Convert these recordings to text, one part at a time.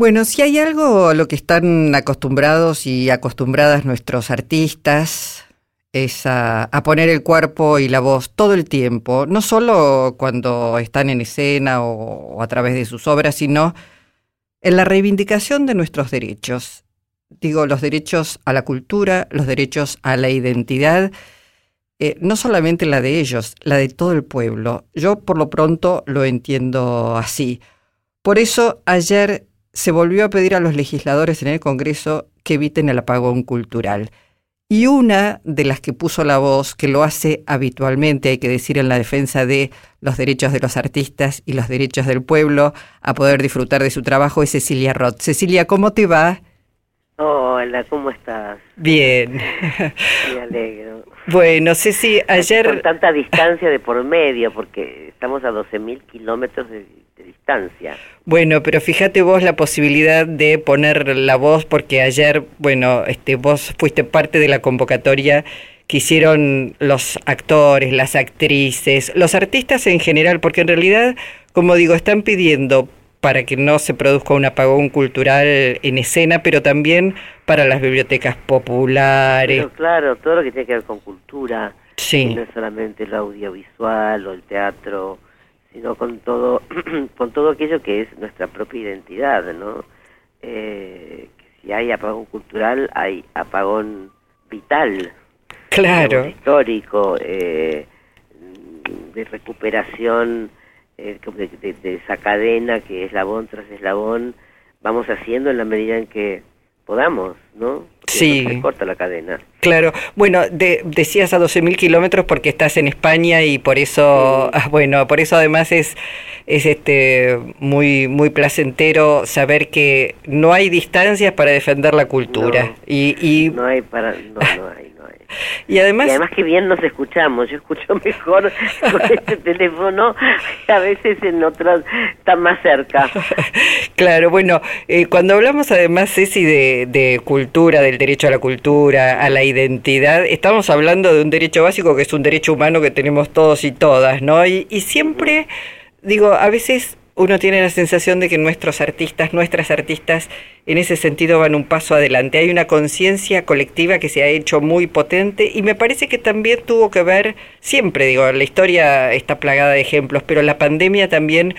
Bueno, si hay algo a lo que están acostumbrados y acostumbradas nuestros artistas es a, poner el cuerpo y la voz todo el tiempo, no solo cuando están en escena o, a través de sus obras, sino en la reivindicación de nuestros derechos. Digo, los derechos a la cultura, los derechos a la identidad, eh, no solamente la de ellos, la de todo el pueblo. Yo por lo pronto lo entiendo así. Por eso ayer se volvió a pedir a los legisladores en el Congreso que eviten el apagón cultural. Y una de las que puso la voz, que lo hace habitualmente, hay que decir, en la defensa de los derechos de los artistas y los derechos del pueblo a poder disfrutar de su trabajo, es Cecilia Roth. Cecilia, ¿cómo te va? Hola, ¿cómo estás? Bien. Me alegro. Bueno, Ceci, ayer... Con tanta distancia de por medio, porque estamos a 12.000 kilómetros de distancia. Bueno, pero fíjate vos la posibilidad de poner la voz, porque ayer, bueno, este, vos fuiste parte de la convocatoria que hicieron los actores, las actrices, los artistas en general, porque en realidad, como digo, están pidiendo para que no se produzca un apagón cultural en escena, pero también para las bibliotecas populares. Pero claro, todo lo que tiene que ver con cultura, sí. no solamente el audiovisual o el teatro, sino con todo, con todo aquello que es nuestra propia identidad, ¿no? Eh, si hay apagón cultural, hay apagón vital, claro, histórico, eh, de recuperación eh, de, de, esa cadena que es eslabón tras eslabón, vamos haciendo en la medida en que podamos, ¿no? sí. se corta la cadena. Claro. Bueno, decías a 12.000 kilómetros porque estás en España y por eso, bueno, por eso además es, es este muy, muy placentero saber que no hay distancias para defender la cultura. y, y, no hay para, no, no hay. Y además, y además que bien nos escuchamos, yo escucho mejor con este teléfono, a veces en otros está más cerca. Claro, bueno, eh, cuando hablamos además, Ceci, de, de cultura, del derecho a la cultura, a la identidad, estamos hablando de un derecho básico que es un derecho humano que tenemos todos y todas, ¿no? Y, y siempre, digo, a veces uno tiene la sensación de que nuestros artistas, nuestras artistas, en ese sentido van un paso adelante. Hay una conciencia colectiva que se ha hecho muy potente y me parece que también tuvo que ver, siempre digo, la historia está plagada de ejemplos, pero la pandemia también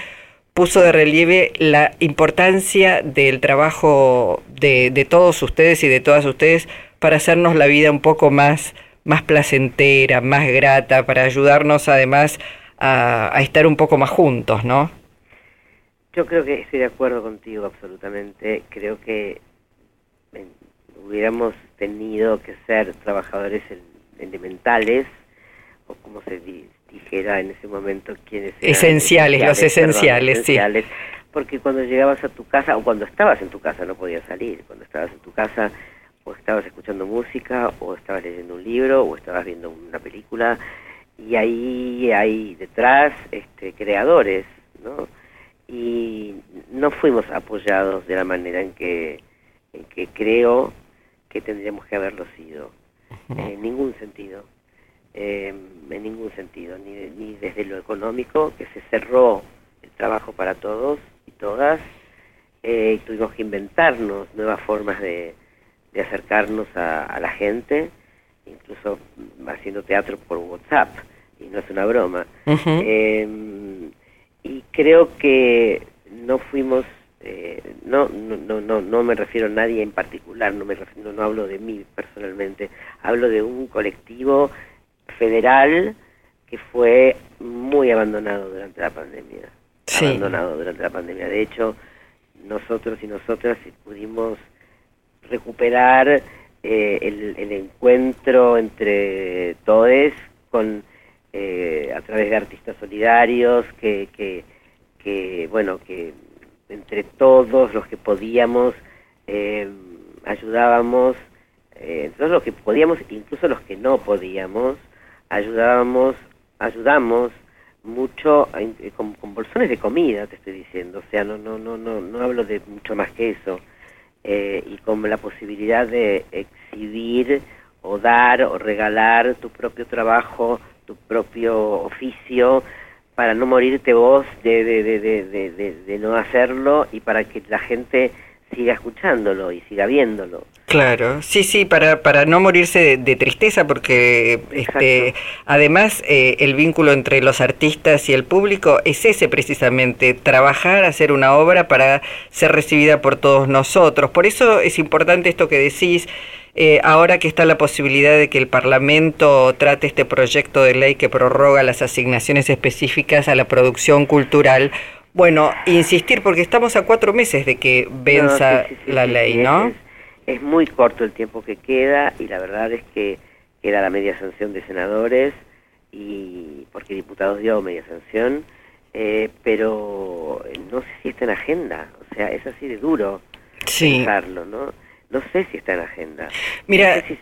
puso de relieve la importancia del trabajo de, todos ustedes y de todas ustedes para hacernos la vida un poco más, más placentera, más grata, para ayudarnos además a estar un poco más juntos, ¿no? Yo creo que estoy de acuerdo contigo absolutamente. Creo que hubiéramos tenido que ser trabajadores elementales, o como se dijera en ese momento, quienes esenciales, los esenciales, esenciales, sí. Porque cuando llegabas a tu casa, o cuando estabas en tu casa, no podías salir. Cuando estabas en tu casa, o estabas escuchando música, o estabas leyendo un libro, o estabas viendo una película, y ahí hay detrás este, creadores, ¿no? Y no fuimos apoyados de la manera en que, en que creo que tendríamos que haberlo sido, en ningún sentido, em, en ningún sentido, ni, ni desde lo económico, que se cerró el trabajo para todos y todas, eh, tuvimos que inventarnos nuevas formas de, de acercarnos a, la gente, incluso haciendo teatro por WhatsApp, y no es una broma. Y creo que no fuimos eh, no, no, no, no me refiero a nadie en particular, no, me refiero, no hablo de mí personalmente, hablo de un colectivo federal que fue muy abandonado durante la pandemia. Abandonado durante la pandemia. De hecho, nosotros y nosotras pudimos recuperar eh, el, el, encuentro entre todos con eh, a través de artistas solidarios que, que, que, bueno, que entre todos los que podíamos eh, ayudábamos, eh, todos los que podíamos, incluso los que no podíamos, ayudábamos, ayudamos mucho eh, con, bolsones de comida, te estoy diciendo, o sea, no, no, no, no, no hablo de mucho más que eso, eh, y con la posibilidad de exhibir o dar o regalar tu propio trabajo tu propio oficio para no morirte vos de, de, de, de, no hacerlo y para que la gente siga escuchándolo y siga viéndolo. Claro, sí, sí, para, para no morirse de, tristeza, porque este, además eh, el vínculo entre los artistas y el público es ese precisamente, trabajar, hacer una obra para ser recibida por todos nosotros. Por eso es importante esto que decís, eh, ahora que está la posibilidad de que el Parlamento trate este proyecto de ley que prorroga las asignaciones específicas a la producción cultural, bueno, insistir, porque estamos a cuatro meses de que venza la ley, ¿no? Es, muy corto el tiempo que queda y la verdad es que queda la media sanción de senadores y porque diputados dio media sanción, eh, pero no sé si está en agenda, o sea, es así de duro pensarlo, ¿no? No sé si está en agenda. Mira, si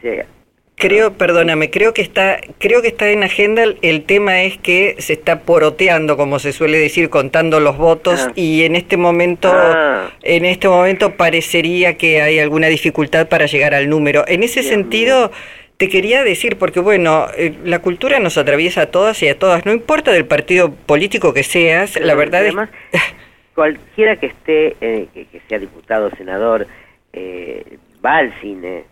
Creo, perdóname, creo que está, creo que está en agenda. El tema es que se está poroteando, como se suele decir, contando los votos ah. y en este momento, ah. en este momento parecería que hay alguna dificultad para llegar al número. En ese sentido, te quería decir, porque bueno, eh, la cultura nos atraviesa a todas y a todas, no importa del partido político que seas, la verdad es. cualquiera que esté, eh, que, sea diputado, senador, eh, va al cine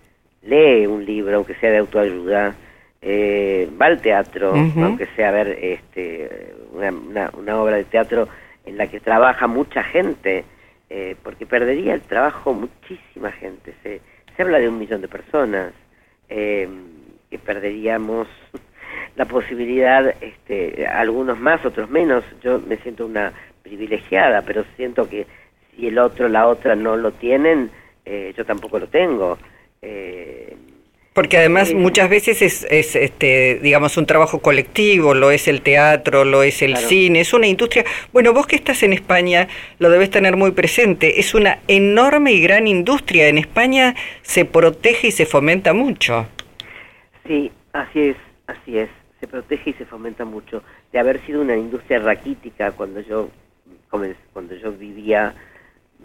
lee un libro, aunque sea de autoayuda, eh, va al teatro, aunque sea a ver este, una, una, obra de teatro en la que trabaja mucha gente, eh, porque perdería el trabajo muchísima gente. Se, se habla de un millón de personas eh, que perderíamos la posibilidad, este, algunos más, otros menos. Yo me siento una privilegiada, pero siento que si el otro, la otra no lo tienen, yo tampoco lo tengo. Eh, porque además muchas veces es, es, este, digamos, un trabajo colectivo, lo es el teatro, lo es el cine, es una industria. Bueno, vos que estás en España lo debes tener muy presente, es una enorme y gran industria. En España se protege y se fomenta mucho. Sí, así es, así es, se protege y se fomenta mucho. De haber sido una industria raquítica cuando yo, cuando yo vivía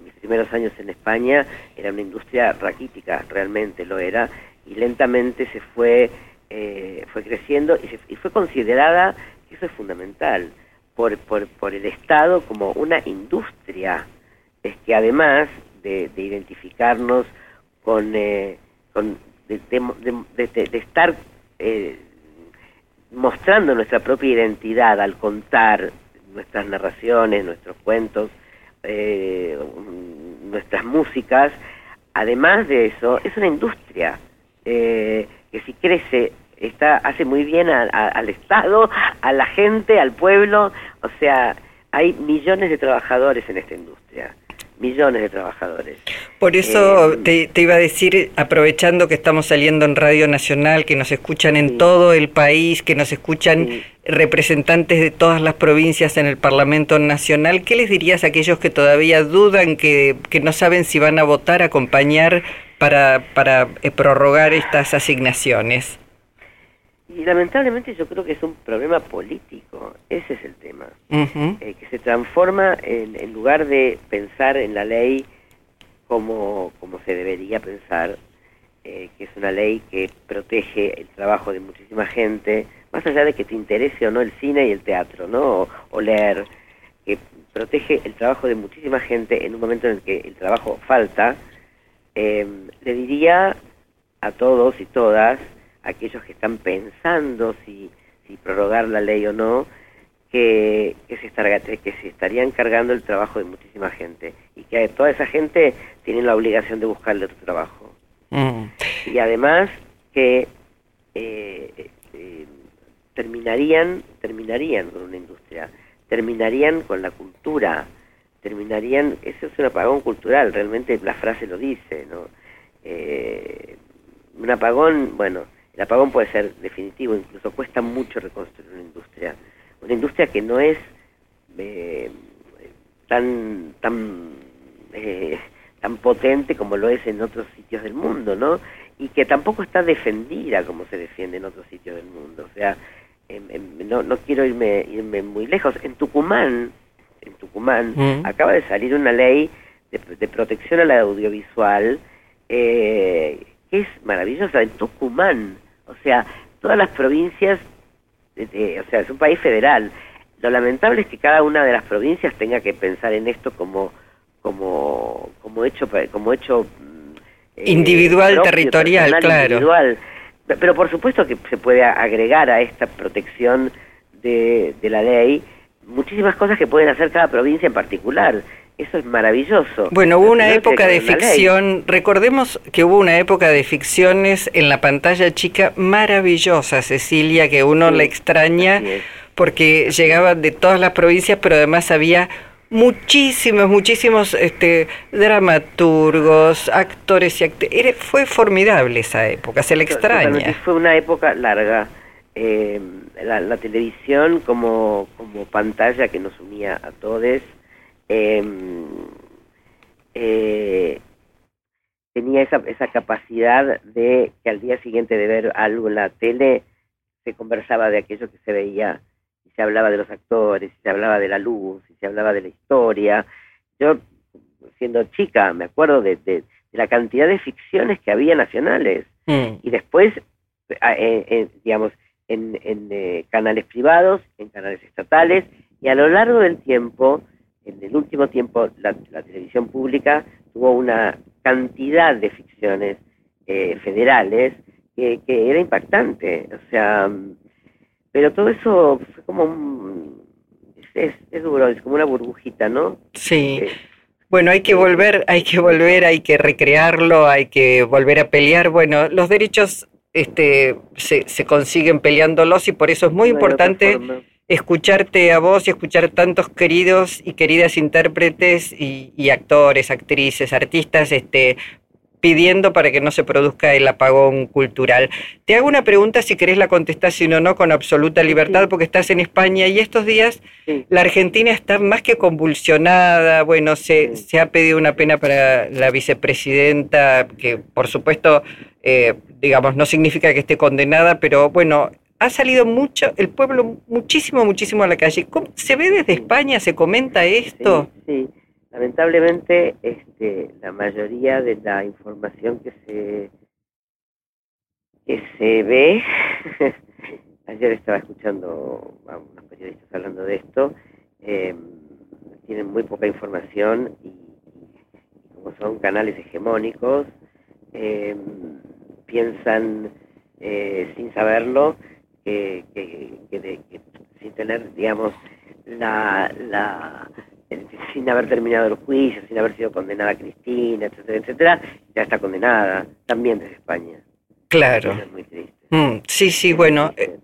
mis primeros años en España era una industria raquítica, realmente lo era, y lentamente se fue, eh, fue creciendo y, fue considerada, eso es fundamental, por, por, por, el Estado como una industria, es que además de, identificarnos con, eh, con de, estar eh, mostrando nuestra propia identidad al contar nuestras narraciones, nuestros cuentos, eh, nuestras músicas, además de eso, es una industria eh, que si crece está hace muy bien al Estado, a la gente, al pueblo, o sea, hay millones de trabajadores en esta industria millones de trabajadores. Por eso eh, te, iba a decir, aprovechando que estamos saliendo en Radio Nacional, que nos escuchan en todo el país, que nos escuchan representantes de todas las provincias en el Parlamento Nacional, ¿qué les dirías a aquellos que todavía dudan, que, que no saben si van a votar, acompañar para, para eh, prorrogar estas asignaciones? Y lamentablemente yo creo que es un problema político, ese es el tema, eh, que se transforma en, en, lugar de pensar en la ley como, como se debería pensar, eh, que es una ley que protege el trabajo de muchísima gente, más allá de que te interese o no el cine y el teatro, ¿no? O, leer, que protege el trabajo de muchísima gente en un momento en el que el trabajo falta, eh, le diría a todos y todas, aquellos que están pensando si, si prorrogar la ley o no, que, que, se estará, que se estarían cargando el trabajo de muchísima gente y que toda esa gente tiene la obligación de buscarle otro trabajo. Mm. Y además que eh, eh, terminarían, terminarían con una industria, terminarían con la cultura, terminarían, eso es un apagón cultural, realmente la frase lo dice, ¿no? Eh, un apagón, bueno, el apagón puede ser definitivo, incluso cuesta mucho reconstruir una industria. Una industria que no es eh, tan, tan, eh, tan potente como lo es en otros sitios del mundo, ¿no? Y que tampoco está defendida como se defiende en otros sitios del mundo. O sea, no, no quiero irme, irme muy lejos. En Tucumán, en Tucumán, mm. acaba de salir una ley de, protección a la audiovisual eh, que es maravillosa. En Tucumán, o sea, todas las provincias, o sea, es un país federal. Lo lamentable es que cada una de las provincias tenga que pensar en esto como, como, como hecho, como hecho eh, individual, territorial, claro. Individual. Pero por supuesto que se puede agregar a esta protección de, de la ley muchísimas cosas que pueden hacer cada provincia en particular. Eso es maravilloso. Bueno, hubo una época de ficción, recordemos que hubo una época de ficciones en la pantalla chica maravillosa, Cecilia, que uno la extraña porque llegaban de todas las provincias, pero además había muchísimos, muchísimos este, dramaturgos, actores y actores. Fue formidable esa época, se le extraña. Fue una época larga. Eh, la, televisión como, como pantalla que nos unía a todos em, eh, tenía esa, esa capacidad de que al día siguiente de ver algo en la tele se conversaba de aquello que se veía se hablaba de los actores, se hablaba de la luz, se hablaba de la historia. Yo, siendo chica, me acuerdo de, la cantidad de ficciones que había nacionales. Mm. Y después, eh, eh, digamos, en, eh, canales privados, en canales estatales, y a lo largo del tiempo, en el último tiempo, la, televisión pública tuvo una cantidad de ficciones federales que, que, era impactante. O sea, pero todo eso fue como es, duro, es como una burbujita, ¿no? Sí. Eh, bueno, hay que volver, hay que volver, hay que recrearlo, hay que volver a pelear. Bueno, los derechos este, se, se consiguen peleándolos y por eso es muy importante escucharte a vos y escuchar tantos queridos y queridas intérpretes y, y, actores, actrices, artistas, este, pidiendo para que no se produzca el apagón cultural. Te hago una pregunta, si querés la contestás, si no, no, con absoluta libertad, porque estás en España y estos días la Argentina está más que convulsionada, bueno, se, se ha pedido una pena para la vicepresidenta, que por supuesto, eh, digamos, no significa que esté condenada, pero bueno, ha salido mucho, el pueblo muchísimo, muchísimo a la calle. ¿Se ve desde España? ¿Se comenta esto? sí. Lamentablemente, este, la mayoría de la información que se que se ve, ayer estaba escuchando a unos periodistas hablando de esto, em, tienen muy poca información y, como son canales hegemónicos, em, piensan eh, sin saberlo que, sin tener, digamos, la, la sin haber terminado el juicio, sin haber sido condenada Cristina, etcétera, etcétera, ya está condenada, también desde España. Claro. Mm, sí, sí, bueno, eh,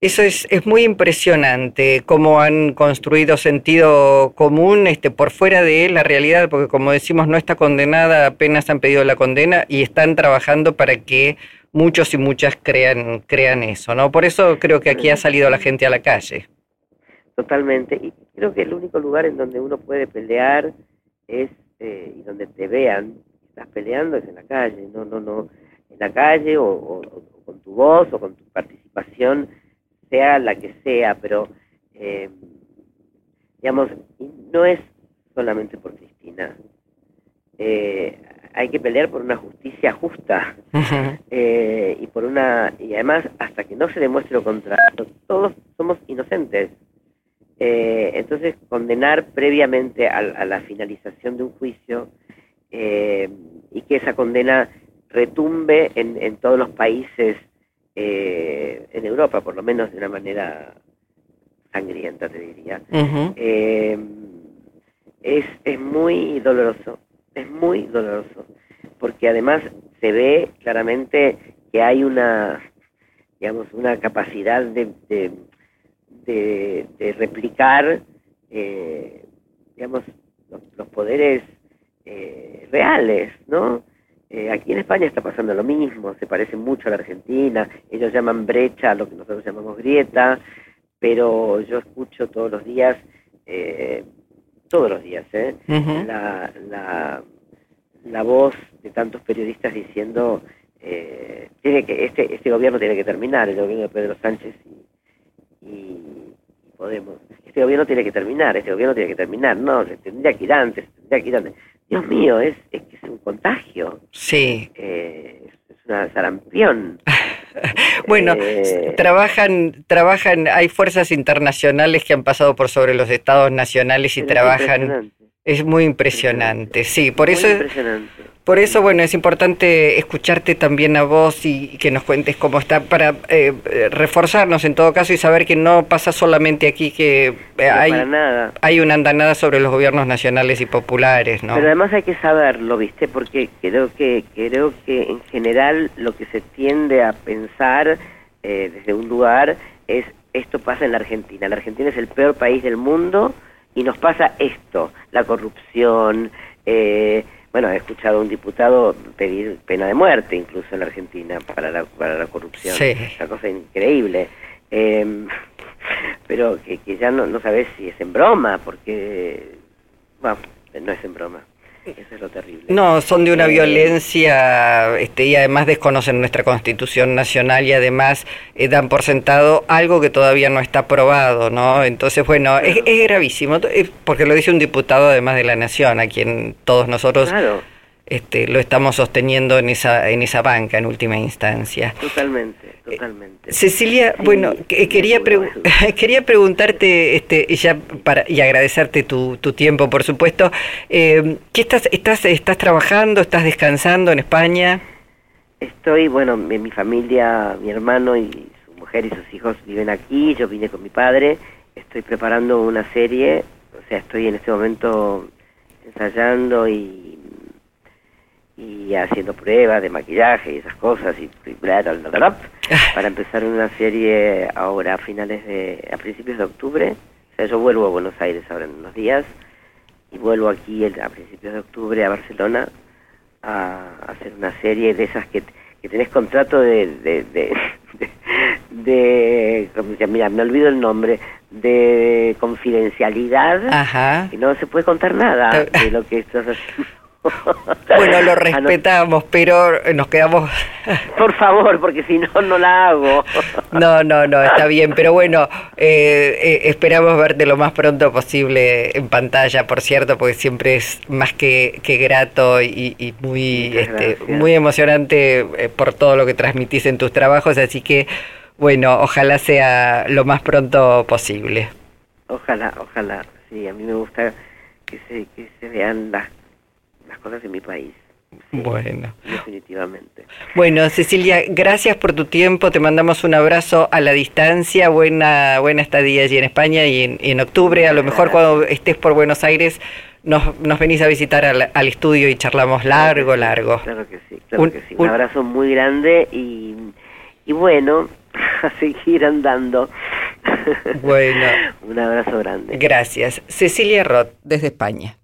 eso es, es muy impresionante cómo han construido sentido común este, por fuera de la realidad, porque como decimos, no está condenada, apenas han pedido la condena y están trabajando para que muchos y muchas crean, crean eso, ¿no? Por eso creo que aquí ha salido la gente a la calle. Totalmente. Y creo que el único lugar en donde uno puede pelear es, eh, y donde te vean, estás peleando es en la calle, no, no, no, en la calle o, con tu voz o con tu participación, sea la que sea, pero, eh, digamos, no es solamente por Cristina. Eh, hay que pelear por una justicia justa y por una y además hasta que no se demuestre lo contrario todos somos inocentes. Eh, entonces, condenar previamente a, la finalización de un juicio eh, y que esa condena retumbe en, todos los países eh, en Europa, por lo menos de una manera sangrienta, te diría, es, es muy doloroso, es muy doloroso, porque además se ve claramente que hay una, digamos, una capacidad de de, replicar, eh, digamos, los, poderes eh, reales, ¿no? Eh, aquí en España está pasando lo mismo, se parece mucho a la Argentina, ellos llaman brecha a lo que nosotros llamamos grieta, pero yo escucho todos los días, todos los días, la, la, la, voz de tantos periodistas diciendo tiene que este, este gobierno tiene que terminar, el gobierno de Pedro Sánchez y, Podemos. Este gobierno tiene que terminar, este gobierno tiene que terminar, no, se tendría que ir antes, tendría que ir antes. Dios mío, es, es que es un contagio. Sí. Eh, es una sarampión. bueno, eh, trabajan, trabajan, hay fuerzas internacionales que han pasado por sobre los estados nacionales y trabajan Es muy impresionante, sí, por Muy eso impresionante. por eso bueno, es importante escucharte también a vos y, que nos cuentes cómo está para eh, reforzarnos en todo caso y saber que no pasa solamente aquí que eh, hay nada. hay una andanada sobre los gobiernos nacionales y populares, ¿no? Pero además hay que saberlo, ¿viste? Porque creo que creo que en general lo que se tiende a pensar eh, desde un lugar es esto pasa en la Argentina. La Argentina es el peor país del mundo y nos pasa esto, la corrupción. eh, bueno, he escuchado a un diputado pedir pena de muerte incluso en la Argentina para la, para la corrupción. Sí. Una cosa increíble. Eh, pero que, que ya no, no sabes si es en broma, porque, bueno, no es en broma. Eso es lo terrible. No, son de una Eh, violencia este, y además desconocen nuestra constitución nacional y además eh, dan por sentado algo que todavía no está aprobado, ¿no? Entonces, bueno, es, es gravísimo, eh, porque lo dice un diputado además de la Nación, a quien todos nosotros Claro, este, lo estamos sosteniendo en esa, en esa banca en última instancia. totalmente, totalmente. Cecilia, Sí, bueno, que- quería, pregu- quería preguntarte, este, ya para, y agradecerte tu, tu tiempo, por supuesto, eh, ¿qué estás, estás, estás trabajando, estás descansando en España? Estoy, bueno, mi, mi familia, mi hermano y su mujer y sus hijos viven aquí, yo vine con mi padre, estoy preparando una serie, o sea, estoy en este momento ensayando y, y haciendo pruebas de maquillaje y esas cosas y bla, bla, bla, bla, para empezar una serie ahora a finales de, a principios de octubre, o sea, yo vuelvo a Buenos Aires ahora en unos días y vuelvo aquí el- a principios de octubre a Barcelona a, a hacer una serie de esas que, que tenés contrato de, de, de, de, de- mira, me olvido el nombre, de confidencialidad, Ajá. que no se puede contar nada Está- de lo que estás haciendo. Bueno, lo Ah, respetamos, pero nos quedamos... por favor, porque si no, no la hago. No, no, no, está bien, pero bueno, eh, eh, esperamos verte lo más pronto posible en pantalla, por cierto, porque siempre es más que, que grato y, y muy, este, muy emocionante eh, por todo lo que transmitís en tus trabajos, así que, bueno, ojalá sea lo más pronto posible. Ojalá, ojalá. Sí, a mí me gusta que se, que se vean las, las cosas en mi país. Sí, Bueno. Definitivamente. Bueno, Cecilia, gracias por tu tiempo. Te mandamos un abrazo a la distancia. Buena, buena estadía allí en España y en, en octubre, a lo mejor cuando estés por Buenos Aires, nos, nos venís a visitar al, al estudio y charlamos largo, largo. Claro que sí, claro Un- que sí. Un, un- abrazo muy grande y, y bueno, a seguir andando. Bueno. Un abrazo grande. Gracias. Cecilia Roth, desde España.